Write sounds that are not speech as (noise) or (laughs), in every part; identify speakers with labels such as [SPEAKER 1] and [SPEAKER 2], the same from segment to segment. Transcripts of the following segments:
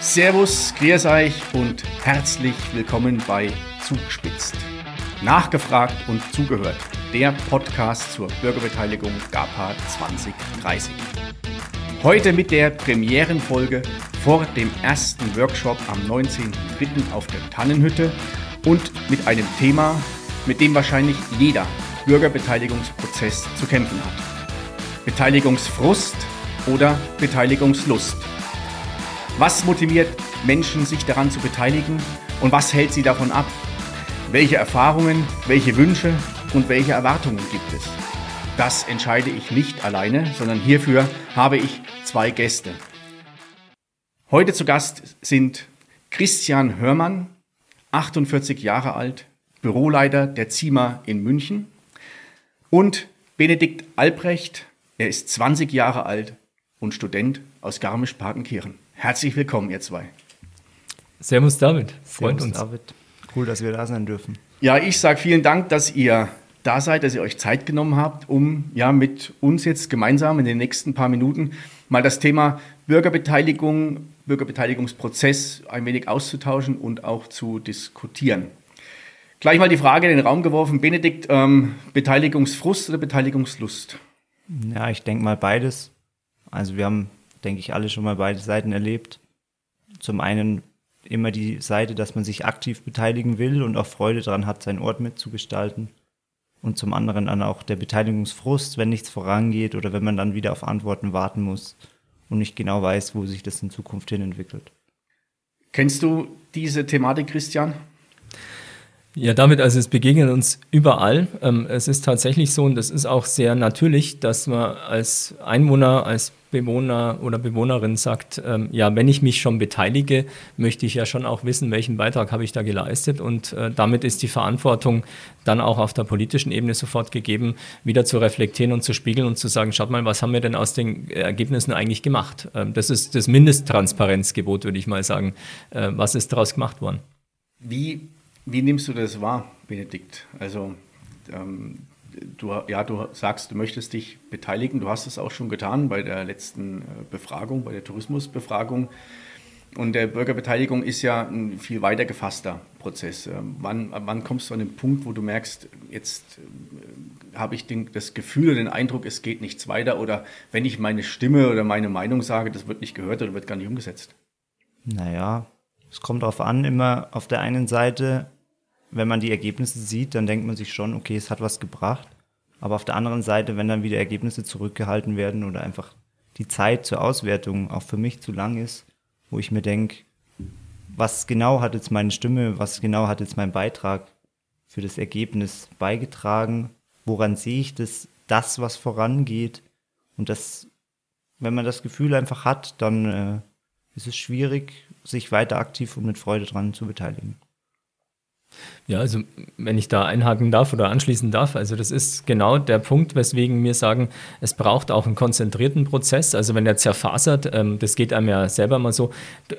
[SPEAKER 1] Servus, grüß euch und herzlich willkommen bei Zugspitzt. Nachgefragt und zugehört, der Podcast zur Bürgerbeteiligung GAPA 2030. Heute mit der Premierenfolge vor dem ersten Workshop am 19.03. auf der Tannenhütte und mit einem Thema, mit dem wahrscheinlich jeder Bürgerbeteiligungsprozess zu kämpfen hat. Beteiligungsfrust oder Beteiligungslust. Was motiviert Menschen, sich daran zu beteiligen und was hält sie davon ab? Welche Erfahrungen, welche Wünsche und welche Erwartungen gibt es? Das entscheide ich nicht alleine, sondern hierfür habe ich zwei Gäste. Heute zu Gast sind Christian Hörmann, 48 Jahre alt, Büroleiter der ZIMA in München und Benedikt Albrecht, er ist 20 Jahre alt und Student aus Garmisch-Partenkirchen. Herzlich willkommen, ihr zwei.
[SPEAKER 2] Servus David, freut
[SPEAKER 3] Servus
[SPEAKER 2] uns.
[SPEAKER 3] David. Cool, dass wir da sein dürfen.
[SPEAKER 1] Ja, ich sage vielen Dank, dass ihr da seid, dass ihr euch Zeit genommen habt, um ja mit uns jetzt gemeinsam in den nächsten paar Minuten mal das Thema Bürgerbeteiligung, Bürgerbeteiligungsprozess ein wenig auszutauschen und auch zu diskutieren. Gleich mal die Frage in den Raum geworfen, Benedikt, ähm, Beteiligungsfrust oder Beteiligungslust?
[SPEAKER 3] Ja, ich denke mal beides. Also wir haben denke ich, alle schon mal beide Seiten erlebt. Zum einen immer die Seite, dass man sich aktiv beteiligen will und auch Freude daran hat, seinen Ort mitzugestalten. Und zum anderen dann auch der Beteiligungsfrust, wenn nichts vorangeht oder wenn man dann wieder auf Antworten warten muss und nicht genau weiß, wo sich das in Zukunft hin entwickelt.
[SPEAKER 1] Kennst du diese Thematik, Christian?
[SPEAKER 2] Ja, damit, also es begegnet uns überall. Ähm, es ist tatsächlich so und das ist auch sehr natürlich, dass man als Einwohner, als Bewohner oder Bewohnerin sagt, ähm, ja, wenn ich mich schon beteilige, möchte ich ja schon auch wissen, welchen Beitrag habe ich da geleistet und äh, damit ist die Verantwortung dann auch auf der politischen Ebene sofort gegeben, wieder zu reflektieren und zu spiegeln und zu sagen, schaut mal, was haben wir denn aus den Ergebnissen eigentlich gemacht? Ähm, das ist das Mindesttransparenzgebot, würde ich mal sagen. Äh, was ist daraus gemacht worden?
[SPEAKER 1] Wie wie nimmst du das wahr, Benedikt? Also, ähm, du, ja, du sagst, du möchtest dich beteiligen. Du hast es auch schon getan bei der letzten äh, Befragung, bei der Tourismusbefragung. Und der Bürgerbeteiligung ist ja ein viel weiter gefasster Prozess. Ähm, wann, wann kommst du an den Punkt, wo du merkst, jetzt äh, habe ich den, das Gefühl oder den Eindruck, es geht nichts weiter oder wenn ich meine Stimme oder meine Meinung sage, das wird nicht gehört oder wird gar nicht umgesetzt?
[SPEAKER 3] Naja, es kommt darauf an, immer auf der einen Seite, wenn man die Ergebnisse sieht, dann denkt man sich schon, okay, es hat was gebracht. Aber auf der anderen Seite, wenn dann wieder Ergebnisse zurückgehalten werden oder einfach die Zeit zur Auswertung auch für mich zu lang ist, wo ich mir denke, was genau hat jetzt meine Stimme, was genau hat jetzt mein Beitrag für das Ergebnis beigetragen, woran sehe ich das, das, was vorangeht. Und das, wenn man das Gefühl einfach hat, dann äh, ist es schwierig, sich weiter aktiv und mit Freude dran zu beteiligen.
[SPEAKER 2] Ja, also wenn ich da einhaken darf oder anschließen darf, also das ist genau der Punkt, weswegen wir sagen, es braucht auch einen konzentrierten Prozess. Also wenn der zerfasert, ähm, das geht einem ja selber mal so,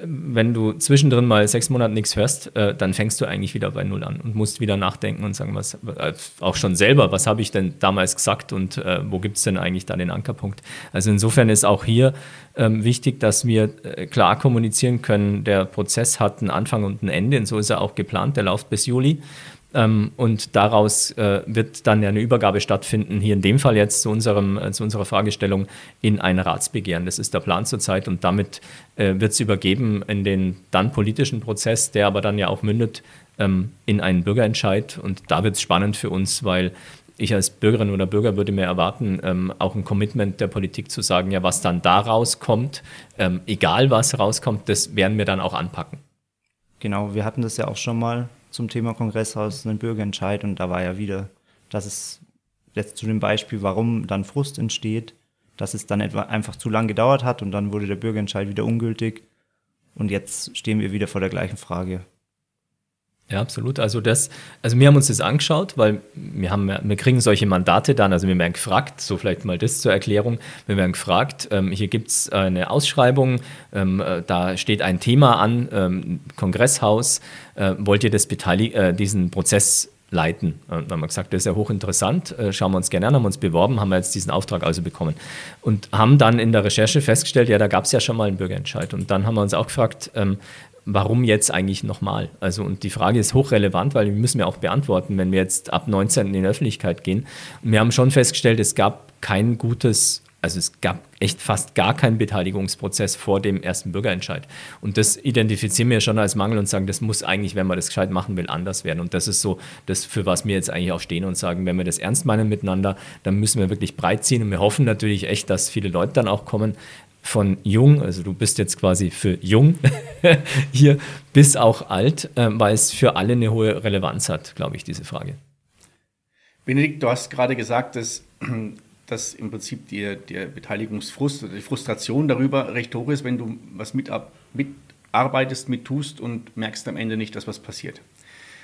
[SPEAKER 2] wenn du zwischendrin mal sechs Monate nichts hörst, äh, dann fängst du eigentlich wieder bei Null an und musst wieder nachdenken und sagen, was äh, auch schon selber, was habe ich denn damals gesagt und äh, wo gibt es denn eigentlich da den Ankerpunkt? Also insofern ist auch hier ähm, wichtig, dass wir äh, klar kommunizieren können, der Prozess hat einen Anfang und ein Ende und so ist er auch geplant, der läuft bis Juli. Ähm, und daraus äh, wird dann ja eine Übergabe stattfinden, hier in dem Fall jetzt zu, unserem, äh, zu unserer Fragestellung in ein Ratsbegehren. Das ist der Plan zurzeit und damit äh, wird es übergeben in den dann politischen Prozess, der aber dann ja auch mündet ähm, in einen Bürgerentscheid. Und da wird es spannend für uns, weil ich als Bürgerin oder Bürger würde mir erwarten, ähm, auch ein Commitment der Politik zu sagen, ja, was dann da rauskommt, ähm, egal was rauskommt, das werden wir dann auch anpacken.
[SPEAKER 3] Genau, wir hatten das ja auch schon mal zum Thema Kongresshaus einen Bürgerentscheid und da war ja wieder, dass es jetzt zu dem Beispiel, warum dann Frust entsteht, dass es dann etwa einfach zu lang gedauert hat und dann wurde der Bürgerentscheid wieder ungültig und jetzt stehen wir wieder vor der gleichen Frage.
[SPEAKER 2] Ja, absolut. Also das, also wir haben uns das angeschaut, weil wir haben, wir kriegen solche Mandate dann, also wir werden gefragt, so vielleicht mal das zur Erklärung, wir werden gefragt, ähm, hier gibt es eine Ausschreibung, ähm, äh, da steht ein Thema an, ähm, Kongresshaus, äh, wollt ihr das beteilig äh, diesen Prozess leiten. Und dann haben wir gesagt, das ist ja hochinteressant, äh, schauen wir uns gerne an, haben uns beworben, haben wir jetzt diesen Auftrag also bekommen. Und haben dann in der Recherche festgestellt, ja, da gab es ja schon mal einen Bürgerentscheid. Und dann haben wir uns auch gefragt, ähm, warum jetzt eigentlich nochmal? Also, und die Frage ist hochrelevant, weil die müssen wir auch beantworten, wenn wir jetzt ab 19 in die Öffentlichkeit gehen. Wir haben schon festgestellt, es gab kein gutes also es gab echt fast gar keinen Beteiligungsprozess vor dem ersten Bürgerentscheid. Und das identifizieren wir schon als Mangel und sagen, das muss eigentlich, wenn man das gescheit machen will, anders werden. Und das ist so das, für was wir jetzt eigentlich auch stehen und sagen, wenn wir das ernst meinen miteinander, dann müssen wir wirklich breit ziehen. Und wir hoffen natürlich echt, dass viele Leute dann auch kommen, von jung, also du bist jetzt quasi für jung (laughs) hier, bis auch alt, äh, weil es für alle eine hohe Relevanz hat, glaube ich, diese Frage.
[SPEAKER 1] Benedikt, du hast gerade gesagt, dass (clears throat) dass im Prinzip die, der Beteiligungsfrust oder die Frustration darüber recht hoch ist, wenn du was mitarbeitest, mit mittust und merkst am Ende nicht, dass was passiert.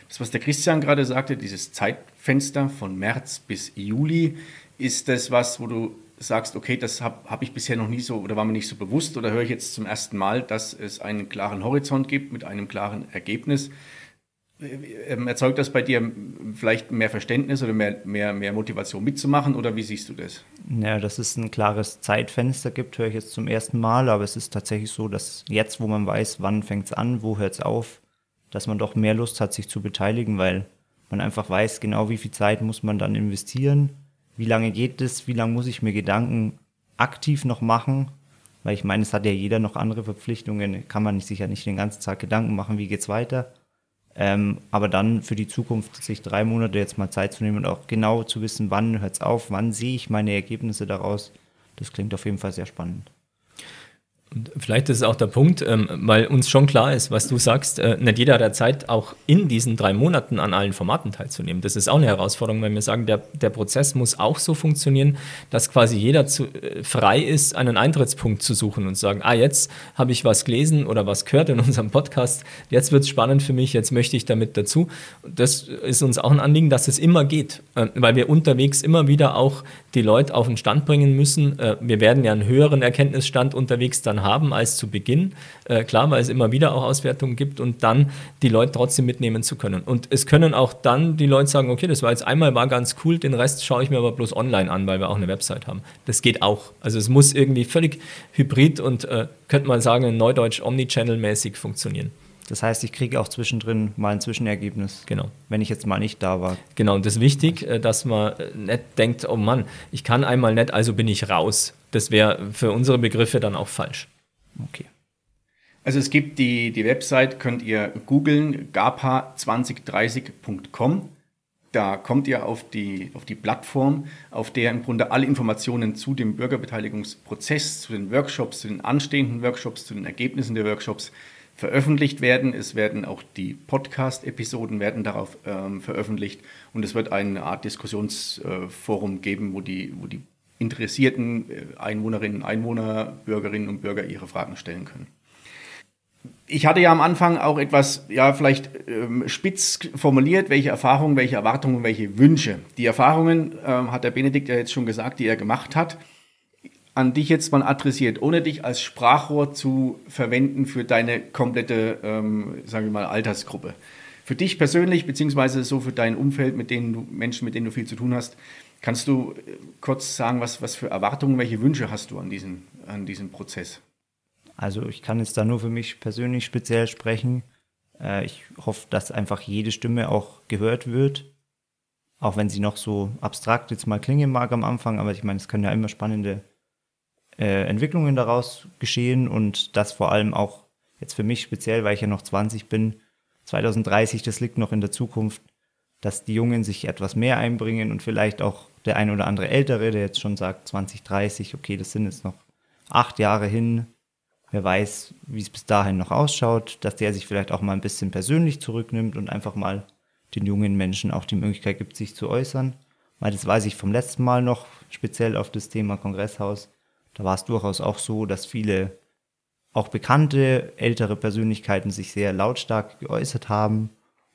[SPEAKER 1] Das, was der Christian gerade sagte, dieses Zeitfenster von März bis Juli, ist das was, wo du sagst, okay, das habe hab ich bisher noch nie so oder war mir nicht so bewusst oder höre ich jetzt zum ersten Mal, dass es einen klaren Horizont gibt mit einem klaren Ergebnis. Ähm, erzeugt das bei dir vielleicht mehr Verständnis oder mehr, mehr, mehr Motivation mitzumachen oder wie siehst du das?
[SPEAKER 3] Ja, dass es ein klares Zeitfenster gibt, höre ich jetzt zum ersten Mal, aber es ist tatsächlich so, dass jetzt, wo man weiß, wann fängt es an, wo hört es auf, dass man doch mehr Lust hat, sich zu beteiligen, weil man einfach weiß, genau wie viel Zeit muss man dann investieren, wie lange geht es, wie lange muss ich mir Gedanken aktiv noch machen, weil ich meine, es hat ja jeder noch andere Verpflichtungen, kann man sich sicher nicht den ganzen Tag Gedanken machen, wie geht es weiter? Ähm, aber dann für die Zukunft sich drei Monate jetzt mal Zeit zu nehmen und auch genau zu wissen, wann hört es auf, wann sehe ich meine Ergebnisse daraus, das klingt auf jeden Fall sehr spannend.
[SPEAKER 2] Vielleicht ist es auch der Punkt, ähm, weil uns schon klar ist, was du sagst, äh, nicht jeder hat ja Zeit, auch in diesen drei Monaten an allen Formaten teilzunehmen. Das ist auch eine Herausforderung, weil wir sagen, der, der Prozess muss auch so funktionieren, dass quasi jeder zu, äh, frei ist, einen Eintrittspunkt zu suchen und sagen, ah, jetzt habe ich was gelesen oder was gehört in unserem Podcast, jetzt wird es spannend für mich, jetzt möchte ich damit dazu. Das ist uns auch ein Anliegen, dass es immer geht, äh, weil wir unterwegs immer wieder auch die Leute auf den Stand bringen müssen. Wir werden ja einen höheren Erkenntnisstand unterwegs dann haben als zu Beginn. Äh, klar, weil es immer wieder auch Auswertungen gibt und dann die Leute trotzdem mitnehmen zu können. Und es können auch dann die Leute sagen, okay, das war jetzt einmal war ganz cool, den Rest schaue ich mir aber bloß online an, weil wir auch eine Website haben. Das geht auch. Also es muss irgendwie völlig hybrid und äh, könnte man sagen, neudeutsch omnichannel-mäßig funktionieren.
[SPEAKER 3] Das heißt, ich kriege auch zwischendrin mal ein Zwischenergebnis.
[SPEAKER 2] Genau.
[SPEAKER 3] Wenn ich jetzt mal nicht da war.
[SPEAKER 2] Genau, und das ist wichtig, äh, dass man äh, nicht denkt, oh Mann, ich kann einmal nicht, also bin ich raus. Das wäre für unsere Begriffe dann auch falsch.
[SPEAKER 1] Okay. Also es gibt die, die Website, könnt ihr googeln, gapa2030.com. Da kommt ihr auf die, auf die Plattform, auf der im Grunde alle Informationen zu dem Bürgerbeteiligungsprozess, zu den Workshops, zu den anstehenden Workshops, zu den Ergebnissen der Workshops veröffentlicht werden. Es werden auch die Podcast-Episoden werden darauf ähm, veröffentlicht und es wird eine Art Diskussionsforum äh, geben, wo die, wo die interessierten äh, Einwohnerinnen, Einwohner, Bürgerinnen und Bürger ihre Fragen stellen können. Ich hatte ja am Anfang auch etwas, ja, vielleicht ähm, spitz formuliert, welche Erfahrungen, welche Erwartungen, welche Wünsche. Die Erfahrungen, ähm, hat der Benedikt ja jetzt schon gesagt, die er gemacht hat an dich jetzt mal adressiert, ohne dich als Sprachrohr zu verwenden für deine komplette, ähm, sagen wir mal, Altersgruppe. Für dich persönlich, beziehungsweise so für dein Umfeld, mit denen du, Menschen, mit denen du viel zu tun hast, kannst du äh, kurz sagen, was, was für Erwartungen, welche Wünsche hast du an diesen, an diesen Prozess?
[SPEAKER 3] Also ich kann jetzt da nur für mich persönlich speziell sprechen. Äh, ich hoffe, dass einfach jede Stimme auch gehört wird. Auch wenn sie noch so abstrakt jetzt mal klingen mag am Anfang, aber ich meine, es können ja immer spannende äh, Entwicklungen daraus geschehen und das vor allem auch jetzt für mich speziell, weil ich ja noch 20 bin, 2030, das liegt noch in der Zukunft, dass die Jungen sich etwas mehr einbringen und vielleicht auch der ein oder andere Ältere, der jetzt schon sagt 2030, okay, das sind jetzt noch acht Jahre hin, wer weiß, wie es bis dahin noch ausschaut, dass der sich vielleicht auch mal ein bisschen persönlich zurücknimmt und einfach mal den jungen Menschen auch die Möglichkeit gibt, sich zu äußern. Weil das weiß ich vom letzten Mal noch, speziell auf das Thema Kongresshaus, da war es durchaus auch so, dass viele auch bekannte ältere Persönlichkeiten sich sehr lautstark geäußert haben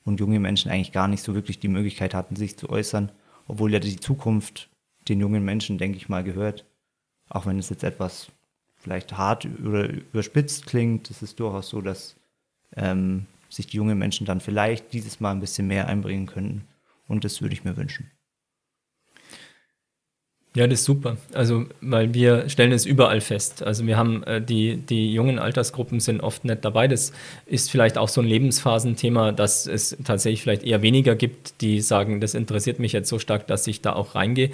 [SPEAKER 3] und junge Menschen eigentlich gar nicht so wirklich die Möglichkeit hatten, sich zu äußern, obwohl ja die Zukunft den jungen Menschen, denke ich mal, gehört. Auch wenn es jetzt etwas vielleicht hart oder überspitzt klingt, ist es durchaus so, dass ähm, sich die jungen Menschen dann vielleicht dieses Mal ein bisschen mehr einbringen könnten Und das würde ich mir wünschen.
[SPEAKER 2] Ja, das ist super. Also, weil wir stellen es überall fest. Also wir haben äh, die, die jungen Altersgruppen sind oft nicht dabei. Das ist vielleicht auch so ein Lebensphasenthema, dass es tatsächlich vielleicht eher weniger gibt, die sagen, das interessiert mich jetzt so stark, dass ich da auch reingehe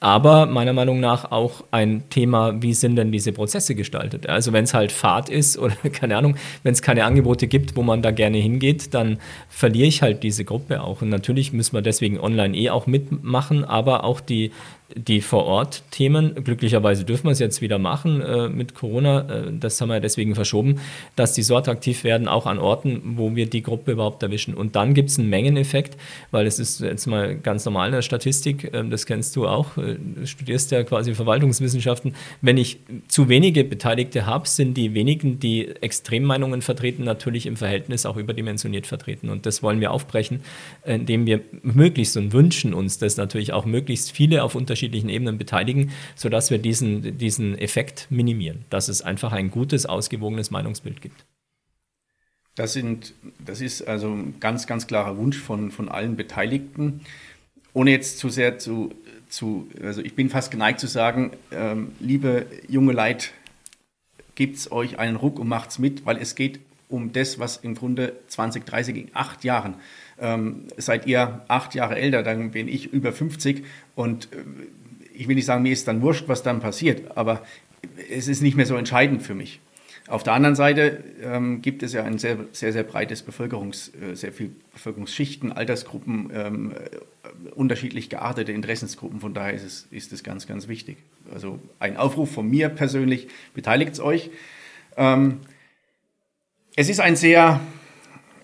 [SPEAKER 2] aber meiner Meinung nach auch ein Thema, wie sind denn diese Prozesse gestaltet? Also wenn es halt Fahrt ist oder (laughs) keine Ahnung, wenn es keine Angebote gibt, wo man da gerne hingeht, dann verliere ich halt diese Gruppe auch. Und natürlich müssen wir deswegen online eh auch mitmachen, aber auch die, die Vor-Ort-Themen, glücklicherweise dürfen wir es jetzt wieder machen äh, mit Corona, äh, das haben wir deswegen verschoben, dass die so attraktiv werden, auch an Orten, wo wir die Gruppe überhaupt erwischen. Und dann gibt es einen Mengeneffekt, weil es ist jetzt mal ganz normal in der Statistik, äh, das kennst du auch, äh, studierst ja quasi Verwaltungswissenschaften. Wenn ich zu wenige Beteiligte habe, sind die wenigen, die Extremmeinungen vertreten, natürlich im Verhältnis auch überdimensioniert vertreten. Und das wollen wir aufbrechen, indem wir möglichst und wünschen uns, dass natürlich auch möglichst viele auf unterschiedlichen Ebenen beteiligen, sodass wir diesen, diesen Effekt minimieren, dass es einfach ein gutes, ausgewogenes Meinungsbild gibt.
[SPEAKER 1] Das, sind, das ist also ein ganz, ganz klarer Wunsch von, von allen Beteiligten. Ohne jetzt zu sehr zu, zu, also ich bin fast geneigt zu sagen, ähm, liebe junge Leid, gebt euch einen Ruck und macht's mit, weil es geht um das, was im Grunde 20, 30, in acht Jahren ähm, seid ihr acht Jahre älter, dann bin ich über 50 und äh, ich will nicht sagen, mir ist dann wurscht, was dann passiert, aber es ist nicht mehr so entscheidend für mich. Auf der anderen Seite ähm, gibt es ja ein sehr, sehr, sehr breites Bevölkerungs, äh, sehr viel Bevölkerungsschichten, Altersgruppen, ähm, äh, unterschiedlich geartete Interessensgruppen. Von daher ist es, ist es ganz, ganz wichtig. Also ein Aufruf von mir persönlich, beteiligt euch. Ähm, es ist ein sehr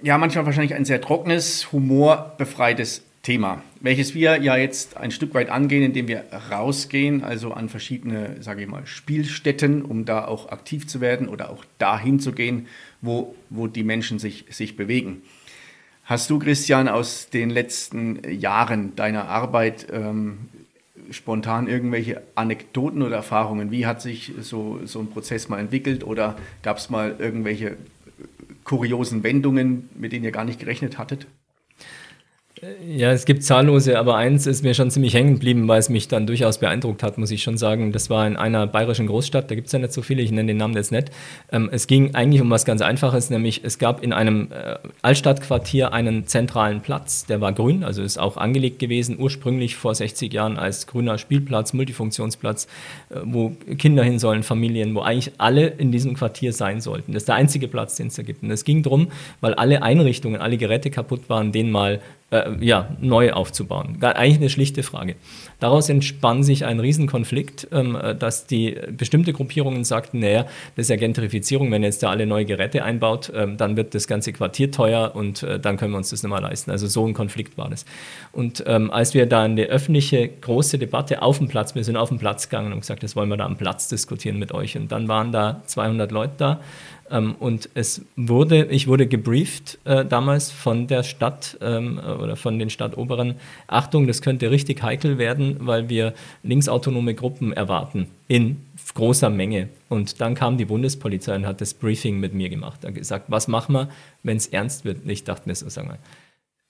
[SPEAKER 1] ja manchmal wahrscheinlich ein sehr trockenes, humorbefreites Thema, welches wir ja jetzt ein Stück weit angehen, indem wir rausgehen, also an verschiedene, sage ich mal, Spielstätten, um da auch aktiv zu werden oder auch dahin zu gehen, wo, wo die Menschen sich, sich bewegen. Hast du, Christian, aus den letzten Jahren deiner Arbeit ähm, spontan irgendwelche Anekdoten oder Erfahrungen? Wie hat sich so, so ein Prozess mal entwickelt oder gab es mal irgendwelche kuriosen Wendungen, mit denen ihr gar nicht gerechnet hattet?
[SPEAKER 2] Ja, es gibt zahllose, aber eins ist mir schon ziemlich hängen geblieben, weil es mich dann durchaus beeindruckt hat, muss ich schon sagen. Das war in einer bayerischen Großstadt, da gibt es ja nicht so viele, ich nenne den Namen jetzt nicht. Ähm, es ging eigentlich um was ganz Einfaches, nämlich es gab in einem äh, Altstadtquartier einen zentralen Platz, der war grün, also ist auch angelegt gewesen, ursprünglich vor 60 Jahren als grüner Spielplatz, Multifunktionsplatz, äh, wo Kinder hin sollen, Familien, wo eigentlich alle in diesem Quartier sein sollten. Das ist der einzige Platz, den es da gibt. Und es ging darum, weil alle Einrichtungen, alle Geräte kaputt waren, den mal äh, ja, neu aufzubauen. Eigentlich eine schlichte Frage. Daraus entspann sich ein Riesenkonflikt, ähm, dass die bestimmte Gruppierungen sagten, naja, das ist ja Gentrifizierung, wenn jetzt da alle neue Geräte einbaut, ähm, dann wird das ganze Quartier teuer und äh, dann können wir uns das nicht mehr leisten. Also so ein Konflikt war das. Und ähm, als wir da eine öffentliche große Debatte auf dem Platz, wir sind auf den Platz gegangen und gesagt, das wollen wir da am Platz diskutieren mit euch. Und dann waren da 200 Leute da und es wurde, ich wurde gebrieft äh, damals von der Stadt ähm, oder von den Stadtoberen, Achtung, das könnte richtig heikel werden, weil wir linksautonome Gruppen erwarten in großer Menge. Und dann kam die Bundespolizei und hat das Briefing mit mir gemacht. Hat gesagt, was machen wir, wenn es ernst wird? Ich dachte mir so, sag mal,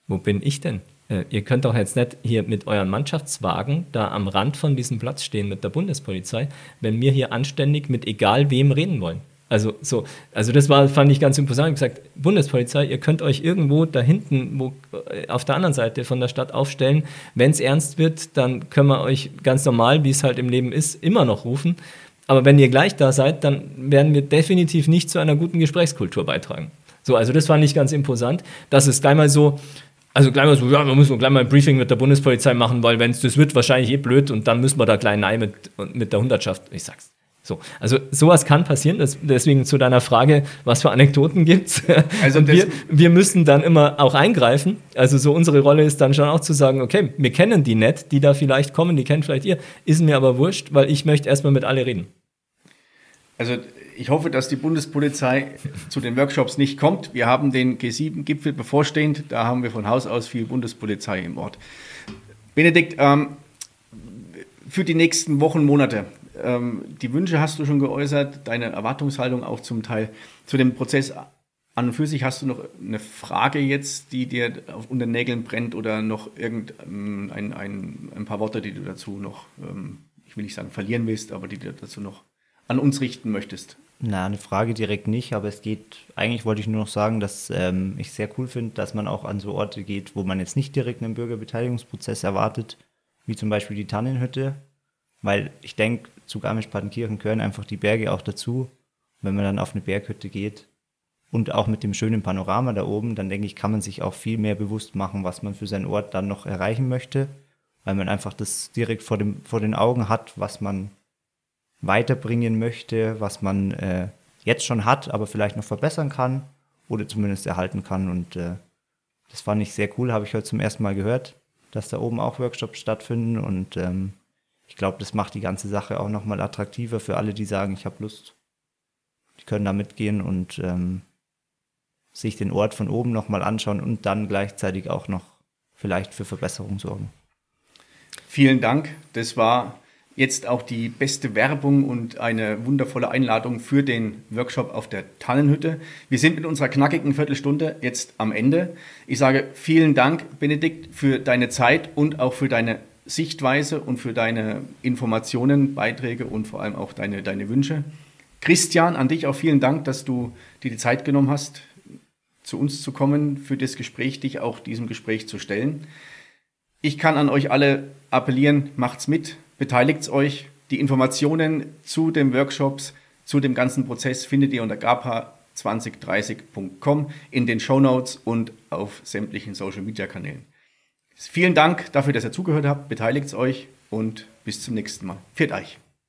[SPEAKER 2] wo bin ich denn? Äh, ihr könnt doch jetzt nicht hier mit euren Mannschaftswagen da am Rand von diesem Platz stehen mit der Bundespolizei, wenn wir hier anständig mit egal wem reden wollen. Also so, also das war, fand ich ganz imposant. Ich gesagt, Bundespolizei, ihr könnt euch irgendwo da hinten, wo, äh, auf der anderen Seite von der Stadt aufstellen. Wenn es ernst wird, dann können wir euch ganz normal, wie es halt im Leben ist, immer noch rufen. Aber wenn ihr gleich da seid, dann werden wir definitiv nicht zu einer guten Gesprächskultur beitragen. So, also das fand ich ganz imposant. Das ist gleich mal so, also gleich mal so, ja, wir müssen gleich mal ein Briefing mit der Bundespolizei machen, weil wenn es das wird, wahrscheinlich eh blöd und dann müssen wir da gleich nein mit, mit der Hundertschaft. Ich sag's. So, also sowas kann passieren. Das, deswegen zu deiner Frage, was für Anekdoten gibt's. (laughs) Also wir, wir müssen dann immer auch eingreifen. Also so unsere Rolle ist dann schon auch zu sagen, okay, wir kennen die nicht, die da vielleicht kommen, die kennen vielleicht ihr, ist mir aber wurscht, weil ich möchte erstmal mit alle reden.
[SPEAKER 1] Also ich hoffe, dass die Bundespolizei zu den Workshops nicht kommt. Wir haben den G7-Gipfel bevorstehend. Da haben wir von Haus aus viel Bundespolizei im Ort. Benedikt, ähm, für die nächsten Wochen, Monate, die Wünsche hast du schon geäußert, deine Erwartungshaltung auch zum Teil zu dem Prozess An und für sich hast du noch eine Frage jetzt, die dir unter den Nägeln brennt oder noch irgendein ähm, ein, ein, ein paar Worte, die du dazu noch, ähm, ich will nicht sagen verlieren willst, aber die du dazu noch an uns richten möchtest?
[SPEAKER 3] Na, eine Frage direkt nicht, aber es geht, eigentlich wollte ich nur noch sagen, dass ähm, ich sehr cool finde, dass man auch an so Orte geht, wo man jetzt nicht direkt einen Bürgerbeteiligungsprozess erwartet, wie zum Beispiel die Tannenhütte, weil ich denke, zu Garmisch-Partenkirchen gehören einfach die Berge auch dazu. Wenn man dann auf eine Berghütte geht, und auch mit dem schönen Panorama da oben, dann denke ich, kann man sich auch viel mehr bewusst machen, was man für seinen Ort dann noch erreichen möchte, weil man einfach das direkt vor, dem, vor den Augen hat, was man weiterbringen möchte, was man äh, jetzt schon hat, aber vielleicht noch verbessern kann oder zumindest erhalten kann. Und äh, das fand ich sehr cool, habe ich heute zum ersten Mal gehört, dass da oben auch Workshops stattfinden. Und ähm, ich glaube, das macht die ganze Sache auch nochmal attraktiver für alle, die sagen, ich habe Lust. Die können da mitgehen und ähm, sich den Ort von oben nochmal anschauen und dann gleichzeitig auch noch vielleicht für Verbesserung sorgen.
[SPEAKER 1] Vielen Dank. Das war jetzt auch die beste Werbung und eine wundervolle Einladung für den Workshop auf der Tannenhütte. Wir sind mit unserer knackigen Viertelstunde jetzt am Ende. Ich sage vielen Dank, Benedikt, für deine Zeit und auch für deine Sichtweise und für deine Informationen, Beiträge und vor allem auch deine, deine Wünsche. Christian, an dich auch vielen Dank, dass du dir die Zeit genommen hast, zu uns zu kommen, für das Gespräch, dich auch diesem Gespräch zu stellen. Ich kann an euch alle appellieren, macht's mit, beteiligt euch. Die Informationen zu den Workshops, zu dem ganzen Prozess findet ihr unter gapa2030.com in den Show Notes und auf sämtlichen Social Media Kanälen. Vielen Dank dafür, dass ihr zugehört habt, beteiligt euch und bis zum nächsten Mal. Viert euch!